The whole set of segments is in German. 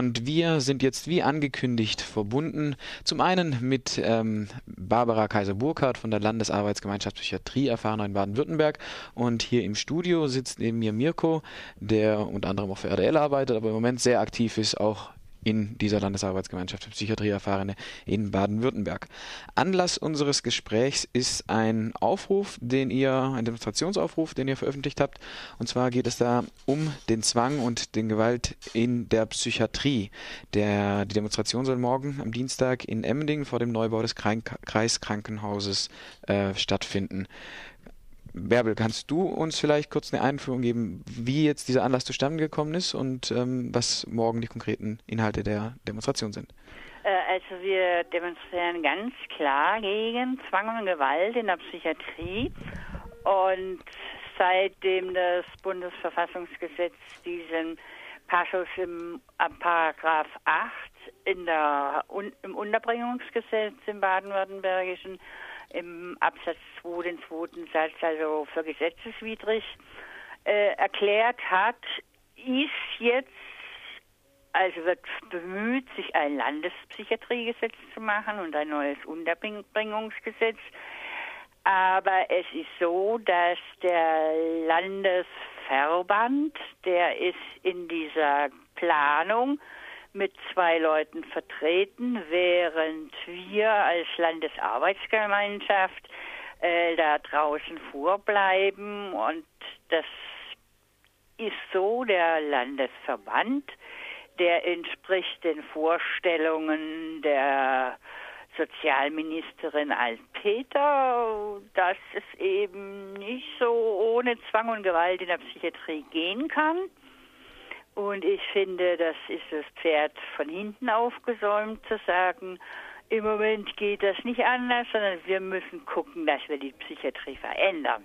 Und wir sind jetzt wie angekündigt verbunden. Zum einen mit ähm, Barbara Kaiser-Burkhardt von der Landesarbeitsgemeinschaft Psychiatrie erfahren in Baden-Württemberg. Und hier im Studio sitzt neben mir Mirko, der unter anderem auch für RDL arbeitet, aber im Moment sehr aktiv ist, auch in dieser Landesarbeitsgemeinschaft für Psychiatrieerfahrene in Baden-Württemberg. Anlass unseres Gesprächs ist ein Aufruf, den ihr, ein Demonstrationsaufruf, den ihr veröffentlicht habt. Und zwar geht es da um den Zwang und den Gewalt in der Psychiatrie. Der, die Demonstration soll morgen am Dienstag in Emmendingen vor dem Neubau des Kreiskrankenhauses äh, stattfinden. Bärbel, kannst du uns vielleicht kurz eine Einführung geben, wie jetzt dieser Anlass zustande gekommen ist und ähm, was morgen die konkreten Inhalte der Demonstration sind? Äh, also wir demonstrieren ganz klar gegen Zwang und Gewalt in der Psychiatrie und seitdem das Bundesverfassungsgesetz diesen Passus im Paragraph 8 in der, im Unterbringungsgesetz im baden-württembergischen im Absatz 2, den zweiten Satz, also für gesetzeswidrig äh, erklärt hat, ist jetzt, also wird bemüht, sich ein Landespsychiatriegesetz zu machen und ein neues Unterbringungsgesetz. Aber es ist so, dass der Landesverband, der ist in dieser Planung mit zwei Leuten vertreten, während wir als Landesarbeitsgemeinschaft äh, da draußen vorbleiben. Und das ist so, der Landesverband, der entspricht den Vorstellungen der Sozialministerin Altpeter, dass es eben nicht so ohne Zwang und Gewalt in der Psychiatrie gehen kann. Und ich finde, das ist das Pferd von hinten aufgesäumt zu sagen, im Moment geht das nicht anders, sondern wir müssen gucken, dass wir die Psychiatrie verändern.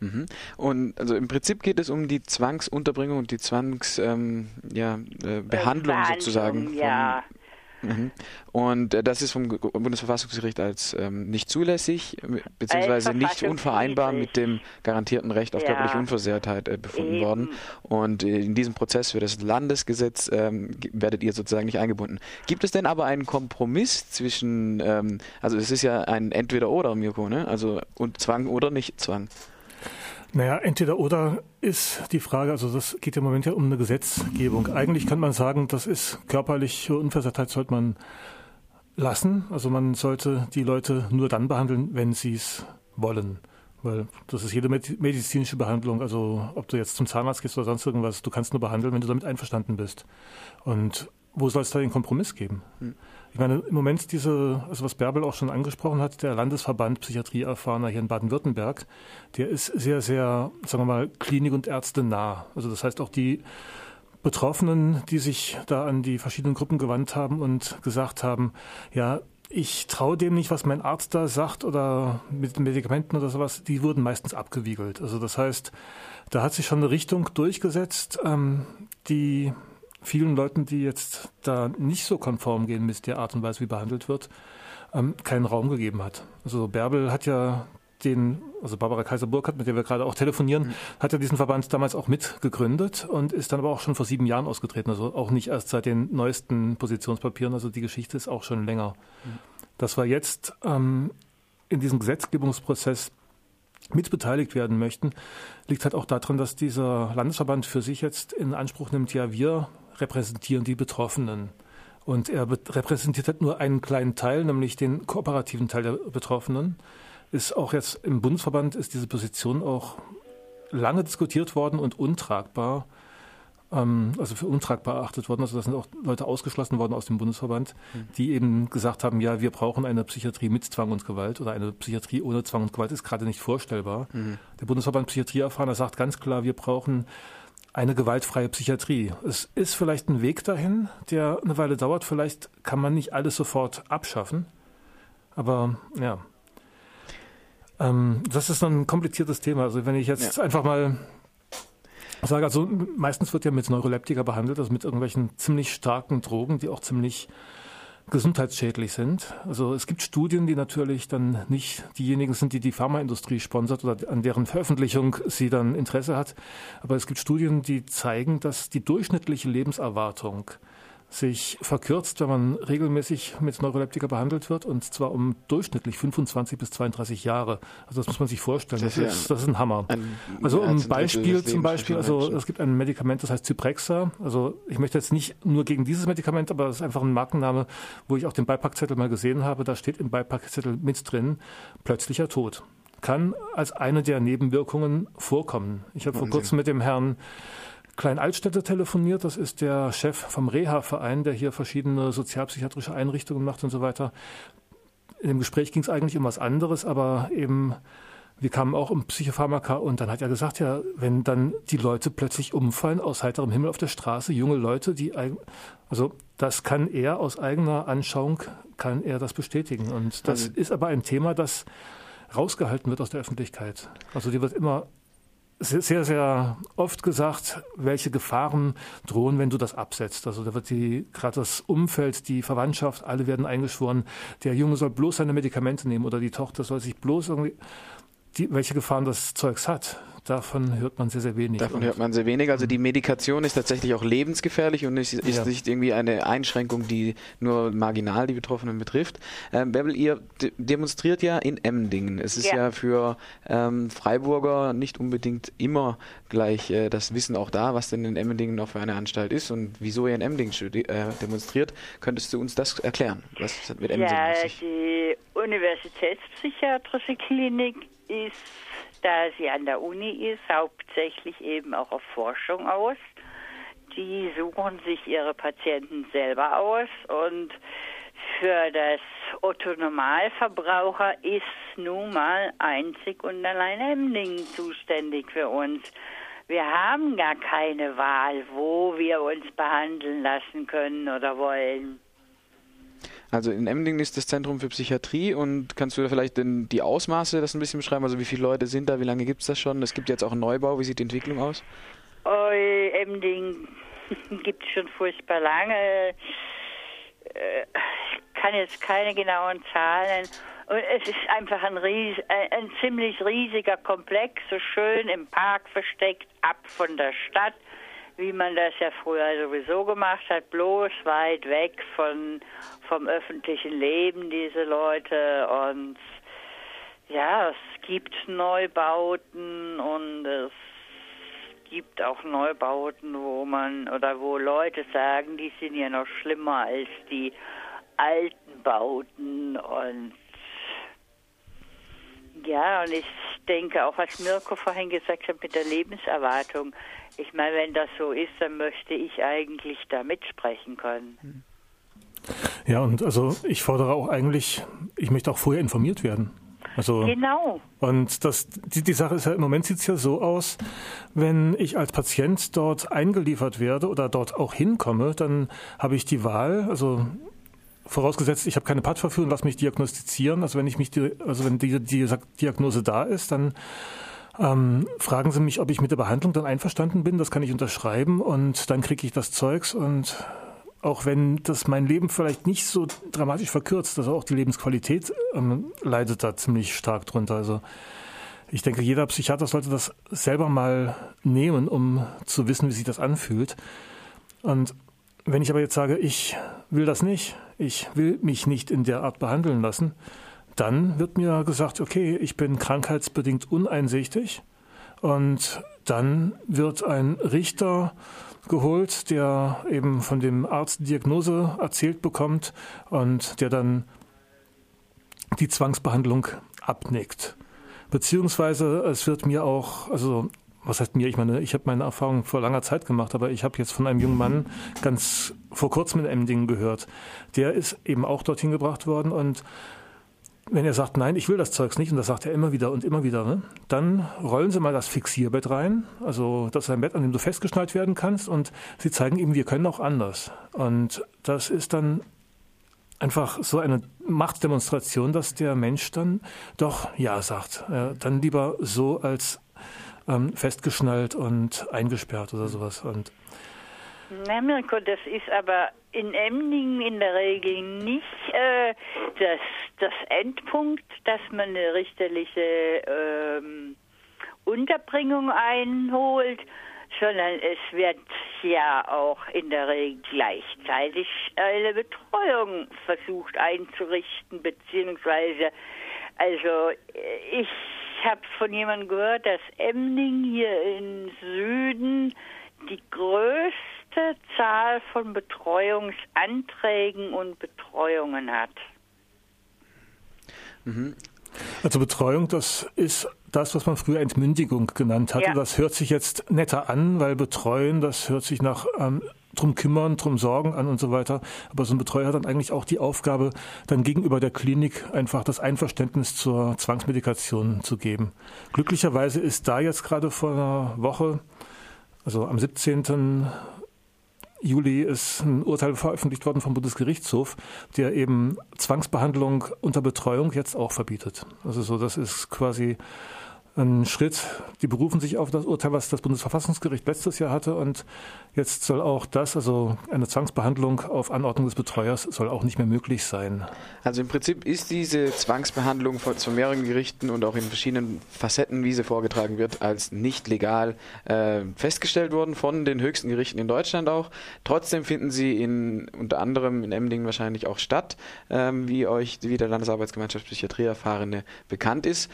Mhm. Und also im Prinzip geht es um die Zwangsunterbringung und die Zwangsbehandlung ja, äh, sozusagen ja. Mhm. Und äh, das ist vom Bundesverfassungsgericht als ähm, nicht zulässig, beziehungsweise nicht unvereinbar mit dem garantierten Recht auf ja. körperliche Unversehrtheit äh, befunden Eben. worden. Und äh, in diesem Prozess für das Landesgesetz ähm, werdet ihr sozusagen nicht eingebunden. Gibt es denn aber einen Kompromiss zwischen, ähm, also es ist ja ein Entweder-Oder, Mirko, ne? Also und Zwang oder nicht Zwang? Naja, entweder oder ist die Frage, also das geht im Moment ja um eine Gesetzgebung. Eigentlich kann man sagen, das ist körperliche Unversehrtheit sollte man lassen. Also man sollte die Leute nur dann behandeln, wenn sie es wollen. Weil das ist jede medizinische Behandlung, also ob du jetzt zum Zahnarzt gehst oder sonst irgendwas, du kannst nur behandeln, wenn du damit einverstanden bist. Und wo soll es da den Kompromiss geben? Hm. Ich meine, im Moment diese, also was Bärbel auch schon angesprochen hat, der Landesverband Psychiatrieerfahrener hier in Baden-Württemberg, der ist sehr, sehr, sagen wir mal, Klinik und Ärzte nah. Also das heißt auch die Betroffenen, die sich da an die verschiedenen Gruppen gewandt haben und gesagt haben, ja, ich traue dem nicht, was mein Arzt da sagt oder mit Medikamenten oder sowas, die wurden meistens abgewiegelt. Also das heißt, da hat sich schon eine Richtung durchgesetzt, ähm, die vielen Leuten, die jetzt da nicht so konform gehen mit der Art und Weise, wie behandelt wird, ähm, keinen Raum gegeben hat. Also Bärbel hat ja den, also Barbara Kaiser-Burkhardt, mit der wir gerade auch telefonieren, mhm. hat ja diesen Verband damals auch mitgegründet und ist dann aber auch schon vor sieben Jahren ausgetreten. Also auch nicht erst seit den neuesten Positionspapieren. Also die Geschichte ist auch schon länger. Mhm. Dass wir jetzt ähm, in diesem Gesetzgebungsprozess mitbeteiligt werden möchten, liegt halt auch daran, dass dieser Landesverband für sich jetzt in Anspruch nimmt, ja, wir repräsentieren die Betroffenen. Und er repräsentiert halt nur einen kleinen Teil, nämlich den kooperativen Teil der Betroffenen. Ist auch jetzt im Bundesverband ist diese Position auch lange diskutiert worden und untragbar, ähm, also für untragbar erachtet worden. Also da sind auch Leute ausgeschlossen worden aus dem Bundesverband, mhm. die eben gesagt haben, ja, wir brauchen eine Psychiatrie mit Zwang und Gewalt oder eine Psychiatrie ohne Zwang und Gewalt ist gerade nicht vorstellbar. Mhm. Der Bundesverband Psychiatrieerfahrener sagt ganz klar, wir brauchen eine gewaltfreie Psychiatrie. Es ist vielleicht ein Weg dahin, der eine Weile dauert. Vielleicht kann man nicht alles sofort abschaffen. Aber ja, ähm, das ist ein kompliziertes Thema. Also wenn ich jetzt ja. einfach mal sage, also meistens wird ja mit Neuroleptika behandelt, also mit irgendwelchen ziemlich starken Drogen, die auch ziemlich gesundheitsschädlich sind. Also es gibt Studien, die natürlich dann nicht diejenigen sind, die die Pharmaindustrie sponsert oder an deren Veröffentlichung sie dann Interesse hat. Aber es gibt Studien, die zeigen, dass die durchschnittliche Lebenserwartung sich verkürzt, wenn man regelmäßig mit Neuroleptika behandelt wird, und zwar um durchschnittlich 25 bis 32 Jahre. Also das muss man sich vorstellen. Das, das, ist, das ist ein Hammer. Ein, also um Beispiel zum Beispiel, also es gibt ein Medikament, das heißt Zyprexa. Also ich möchte jetzt nicht nur gegen dieses Medikament, aber es ist einfach ein Markenname, wo ich auch den Beipackzettel mal gesehen habe. Da steht im Beipackzettel mit drin, plötzlicher Tod kann als eine der Nebenwirkungen vorkommen. Ich habe vor kurzem mit dem Herrn Klein-Altstädter telefoniert. Das ist der Chef vom Reha-Verein, der hier verschiedene sozialpsychiatrische Einrichtungen macht und so weiter. In dem Gespräch ging es eigentlich um was anderes, aber eben wir kamen auch um Psychopharmaka und dann hat er gesagt, ja, wenn dann die Leute plötzlich umfallen aus heiterem Himmel auf der Straße, junge Leute, die also das kann er aus eigener Anschauung kann er das bestätigen und das also, ist aber ein Thema, das rausgehalten wird aus der Öffentlichkeit. Also die wird immer sehr, sehr oft gesagt, welche Gefahren drohen, wenn du das absetzt. Also da wird die, gerade das Umfeld, die Verwandtschaft, alle werden eingeschworen, der Junge soll bloß seine Medikamente nehmen oder die Tochter soll sich bloß irgendwie, die, welche Gefahren das Zeugs hat davon hört man sehr, sehr wenig. Davon hört man sehr wenig. Also die Medikation ist tatsächlich auch lebensgefährlich und ist, ist ja. nicht irgendwie eine Einschränkung, die nur marginal die Betroffenen betrifft. Ähm, Bärbel, ihr demonstriert ja in Emdingen. Es ist ja, ja für ähm, Freiburger nicht unbedingt immer gleich äh, das Wissen auch da, was denn in Emdingen noch für eine Anstalt ist und wieso ihr in Emdingen äh, demonstriert. Könntest du uns das erklären? Was hat mit Emdingen Ja, die Universitätspsychiatrische Klinik ist da sie an der Uni ist, hauptsächlich eben auch auf Forschung aus. Die suchen sich ihre Patienten selber aus und für das Otto Normalverbraucher ist nun mal einzig und allein Emdingen zuständig für uns. Wir haben gar keine Wahl, wo wir uns behandeln lassen können oder wollen. Also in Emdingen ist das Zentrum für Psychiatrie und kannst du da vielleicht denn die Ausmaße das ein bisschen beschreiben? Also wie viele Leute sind da, wie lange gibt es das schon? Es gibt jetzt auch einen Neubau, wie sieht die Entwicklung aus? Oh, Emdingen gibt es schon furchtbar lange. Äh, ich kann jetzt keine genauen Zahlen. Und es ist einfach ein, ries ein ziemlich riesiger Komplex, so schön im Park versteckt, ab von der Stadt wie man das ja früher sowieso gemacht hat, bloß weit weg von, vom öffentlichen Leben, diese Leute. Und ja, es gibt Neubauten und es gibt auch Neubauten, wo man oder wo Leute sagen, die sind ja noch schlimmer als die alten Bauten und ja, und ich denke auch, was Mirko vorhin gesagt hat mit der Lebenserwartung, ich meine, wenn das so ist, dann möchte ich eigentlich da mitsprechen können. Ja, und also ich fordere auch eigentlich, ich möchte auch vorher informiert werden. Also, genau. Und das, die, die Sache ist ja, im Moment sieht es ja so aus, wenn ich als Patient dort eingeliefert werde oder dort auch hinkomme, dann habe ich die Wahl, also vorausgesetzt, ich habe keine Pattverführung, lass mich diagnostizieren. Also wenn ich mich, also wenn die, die Diagnose da ist, dann ähm, fragen Sie mich, ob ich mit der Behandlung dann einverstanden bin. Das kann ich unterschreiben und dann kriege ich das Zeugs und auch wenn das mein Leben vielleicht nicht so dramatisch verkürzt, also auch die Lebensqualität ähm, leidet da ziemlich stark drunter. Also ich denke, jeder Psychiater sollte das selber mal nehmen, um zu wissen, wie sich das anfühlt. Und wenn ich aber jetzt sage, ich will das nicht, ich will mich nicht in der Art behandeln lassen, dann wird mir gesagt, okay, ich bin krankheitsbedingt uneinsichtig und dann wird ein Richter geholt, der eben von dem Arzt Diagnose erzählt bekommt und der dann die Zwangsbehandlung abnickt. Beziehungsweise es wird mir auch, also was heißt mir, ich meine, ich habe meine Erfahrung vor langer Zeit gemacht, aber ich habe jetzt von einem jungen Mann ganz vor kurzem in Emdingen gehört. Der ist eben auch dorthin gebracht worden und wenn er sagt, nein, ich will das Zeugs nicht, und das sagt er immer wieder und immer wieder, ne, dann rollen Sie mal das Fixierbett rein. Also das ist ein Bett, an dem du festgeschnallt werden kannst, und Sie zeigen ihm, wir können auch anders. Und das ist dann einfach so eine Machtdemonstration, dass der Mensch dann doch Ja sagt. Dann lieber so als ähm, festgeschnallt und eingesperrt oder sowas. Und Na Mirko, das ist aber in Emdingen in der Regel nicht äh, das, das Endpunkt, dass man eine richterliche ähm, Unterbringung einholt, sondern es wird ja auch in der Regel gleichzeitig eine Betreuung versucht einzurichten, beziehungsweise, also ich habe von jemandem gehört, dass Emding hier im Süden die größte Zahl von Betreuungsanträgen und Betreuungen hat. Mhm. Also Betreuung, das ist das, was man früher Entmündigung genannt hatte. Ja. Das hört sich jetzt netter an, weil betreuen, das hört sich nach ähm, drum kümmern, drum sorgen an und so weiter. Aber so ein Betreuer hat dann eigentlich auch die Aufgabe, dann gegenüber der Klinik einfach das Einverständnis zur Zwangsmedikation zu geben. Glücklicherweise ist da jetzt gerade vor einer Woche, also am 17. Juli ist ein Urteil veröffentlicht worden vom Bundesgerichtshof, der eben Zwangsbehandlung unter Betreuung jetzt auch verbietet. Also so, das ist quasi ein Schritt. Die berufen sich auf das Urteil, was das Bundesverfassungsgericht letztes Jahr hatte. Und jetzt soll auch das, also eine Zwangsbehandlung auf Anordnung des Betreuers, soll auch nicht mehr möglich sein. Also im Prinzip ist diese Zwangsbehandlung von, von mehreren Gerichten und auch in verschiedenen Facetten, wie sie vorgetragen wird, als nicht legal äh, festgestellt worden von den höchsten Gerichten in Deutschland auch. Trotzdem finden sie in unter anderem in Emdingen wahrscheinlich auch statt, ähm, wie euch wie der Landesarbeitsgemeinschaft Psychiatrie Erfahrene bekannt ist.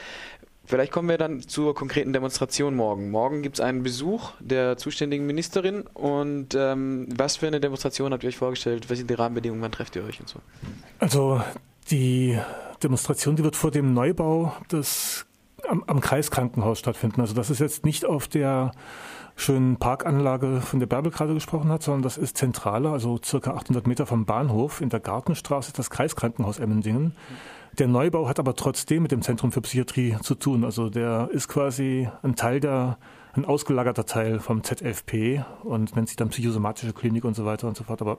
Vielleicht kommen wir dann zur konkreten Demonstration morgen. Morgen gibt es einen Besuch der zuständigen Ministerin und ähm, was für eine Demonstration habt ihr euch vorgestellt? Was sind die Rahmenbedingungen? Wann trefft ihr euch und so? Also die Demonstration, die wird vor dem Neubau des am, am Kreiskrankenhaus stattfinden. Also das ist jetzt nicht auf der schönen Parkanlage, von der Bärbel gerade gesprochen hat, sondern das ist zentraler, also circa 800 Meter vom Bahnhof in der Gartenstraße, das Kreiskrankenhaus Emmendingen. Der Neubau hat aber trotzdem mit dem Zentrum für Psychiatrie zu tun. Also der ist quasi ein Teil der, ein ausgelagerter Teil vom ZFP und nennt sich dann psychosomatische Klinik und so weiter und so fort. Aber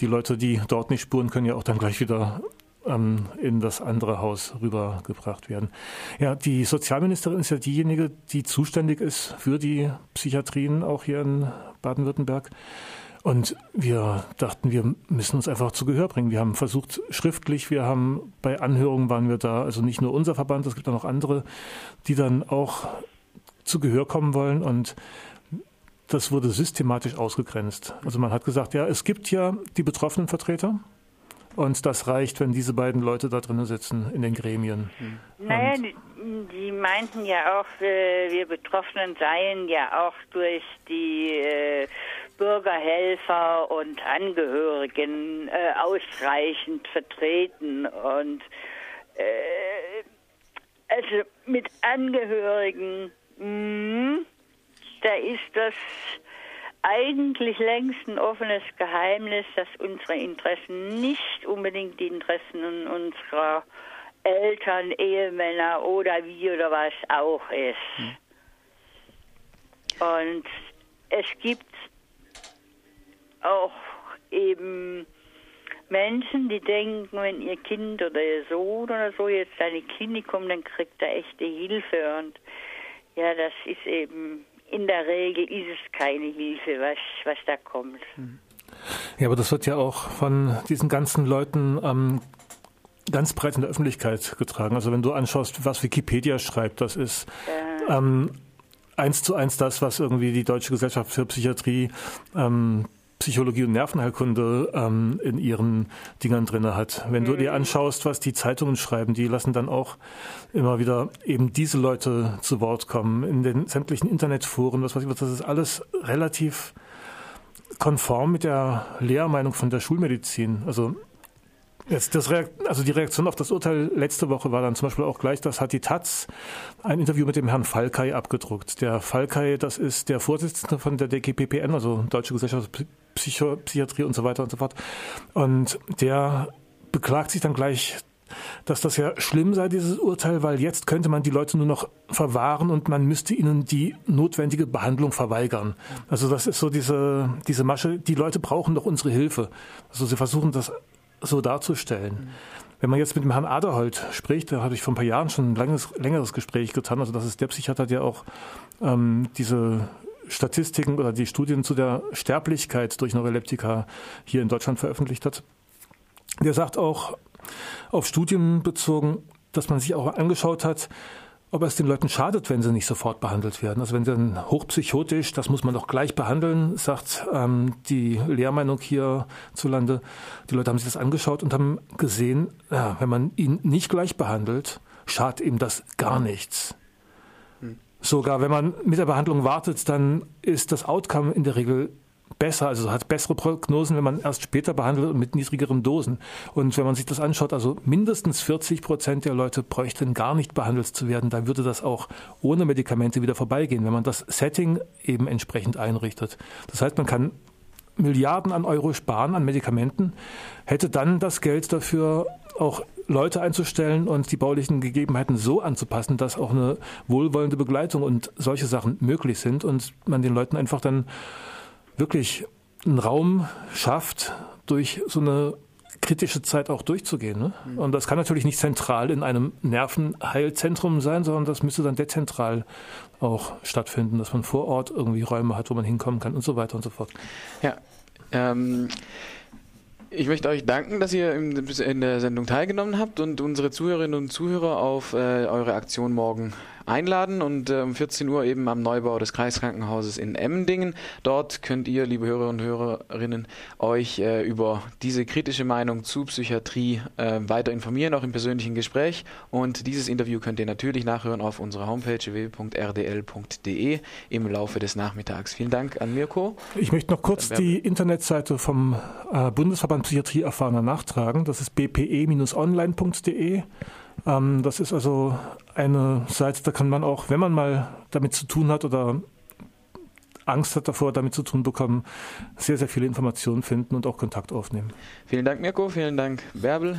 die Leute, die dort nicht spuren, können ja auch dann gleich wieder ähm, in das andere Haus rübergebracht werden. Ja, die Sozialministerin ist ja diejenige, die zuständig ist für die Psychiatrien auch hier in Baden-Württemberg. Und wir dachten, wir müssen uns einfach zu Gehör bringen. Wir haben versucht, schriftlich, wir haben bei Anhörungen waren wir da, also nicht nur unser Verband, es gibt auch noch andere, die dann auch zu Gehör kommen wollen und das wurde systematisch ausgegrenzt. Also man hat gesagt, ja, es gibt ja die betroffenen Vertreter, und das reicht, wenn diese beiden Leute da drinnen sitzen in den Gremien. Naja, die, die, meinten ja auch, äh, wir Betroffenen seien ja auch durch die äh, Bürgerhelfer und Angehörigen äh, ausreichend vertreten. Und äh, also mit Angehörigen, mh, da ist das eigentlich längst ein offenes Geheimnis, dass unsere Interessen nicht unbedingt die Interessen unserer Eltern, Ehemänner oder wie oder was auch ist. Hm. Und es gibt auch eben Menschen, die denken, wenn ihr Kind oder ihr Sohn oder so jetzt in die Klinik kommt, dann kriegt er echte Hilfe. Und ja, das ist eben, in der Regel ist es keine Hilfe, was, was da kommt. Ja, aber das wird ja auch von diesen ganzen Leuten ähm, ganz breit in der Öffentlichkeit getragen. Also wenn du anschaust, was Wikipedia schreibt, das ist ja. ähm, eins zu eins das, was irgendwie die Deutsche Gesellschaft für Psychiatrie ähm, Psychologie und Nervenheilkunde ähm, in ihren Dingern drinne hat. Wenn du dir mhm. anschaust, was die Zeitungen schreiben, die lassen dann auch immer wieder eben diese Leute zu Wort kommen in den sämtlichen Internetforen, was weiß ich was, das ist alles relativ konform mit der Lehrmeinung von der Schulmedizin. Also Jetzt das also die Reaktion auf das Urteil letzte Woche war dann zum Beispiel auch gleich, das hat die Taz ein Interview mit dem Herrn Falkei abgedruckt. Der Falkei, das ist der Vorsitzende von der DGPPN, also Deutsche Gesellschaft Psycho Psychiatrie und so weiter und so fort. Und der beklagt sich dann gleich, dass das ja schlimm sei, dieses Urteil, weil jetzt könnte man die Leute nur noch verwahren und man müsste ihnen die notwendige Behandlung verweigern. Also das ist so diese, diese Masche, die Leute brauchen doch unsere Hilfe. Also sie versuchen das so darzustellen. Wenn man jetzt mit dem Herrn Aderholt spricht, da habe ich vor ein paar Jahren schon ein langes, längeres Gespräch getan. Also das ist der Psychiater, der auch ähm, diese Statistiken oder die Studien zu der Sterblichkeit durch Neuroleptika hier in Deutschland veröffentlicht hat. Der sagt auch auf Studien bezogen, dass man sich auch angeschaut hat, ob es den Leuten schadet, wenn sie nicht sofort behandelt werden. Also wenn sie dann hochpsychotisch, das muss man doch gleich behandeln, sagt ähm, die Lehrmeinung hierzulande. Die Leute haben sich das angeschaut und haben gesehen, ja, wenn man ihn nicht gleich behandelt, schadet ihm das gar nichts. Hm. Sogar wenn man mit der Behandlung wartet, dann ist das Outcome in der Regel besser, also hat bessere Prognosen, wenn man erst später behandelt und mit niedrigeren Dosen. Und wenn man sich das anschaut, also mindestens 40 Prozent der Leute bräuchten gar nicht behandelt zu werden, dann würde das auch ohne Medikamente wieder vorbeigehen, wenn man das Setting eben entsprechend einrichtet. Das heißt, man kann Milliarden an Euro sparen an Medikamenten, hätte dann das Geld dafür auch Leute einzustellen und die baulichen Gegebenheiten so anzupassen, dass auch eine wohlwollende Begleitung und solche Sachen möglich sind und man den Leuten einfach dann wirklich einen Raum schafft, durch so eine kritische Zeit auch durchzugehen. Ne? Mhm. Und das kann natürlich nicht zentral in einem Nervenheilzentrum sein, sondern das müsste dann dezentral auch stattfinden, dass man vor Ort irgendwie Räume hat, wo man hinkommen kann und so weiter und so fort. Ja. Ähm ich möchte euch danken, dass ihr in der Sendung teilgenommen habt und unsere Zuhörerinnen und Zuhörer auf äh, eure Aktion morgen einladen und äh, um 14 Uhr eben am Neubau des Kreiskrankenhauses in Emmendingen. Dort könnt ihr, liebe Hörer und Hörerinnen, euch äh, über diese kritische Meinung zu Psychiatrie äh, weiter informieren, auch im persönlichen Gespräch. Und dieses Interview könnt ihr natürlich nachhören auf unserer Homepage www.rdl.de im Laufe des Nachmittags. Vielen Dank an Mirko. Ich möchte noch kurz die Internetseite vom äh, Bundesverband Psychiatrie erfahrener nachtragen. Das ist bpe-online.de. Ähm, das ist also eine Seite, da kann man auch, wenn man mal damit zu tun hat oder Angst hat davor, damit zu tun bekommen, sehr, sehr viele Informationen finden und auch Kontakt aufnehmen. Vielen Dank, Mirko. Vielen Dank, Bärbel.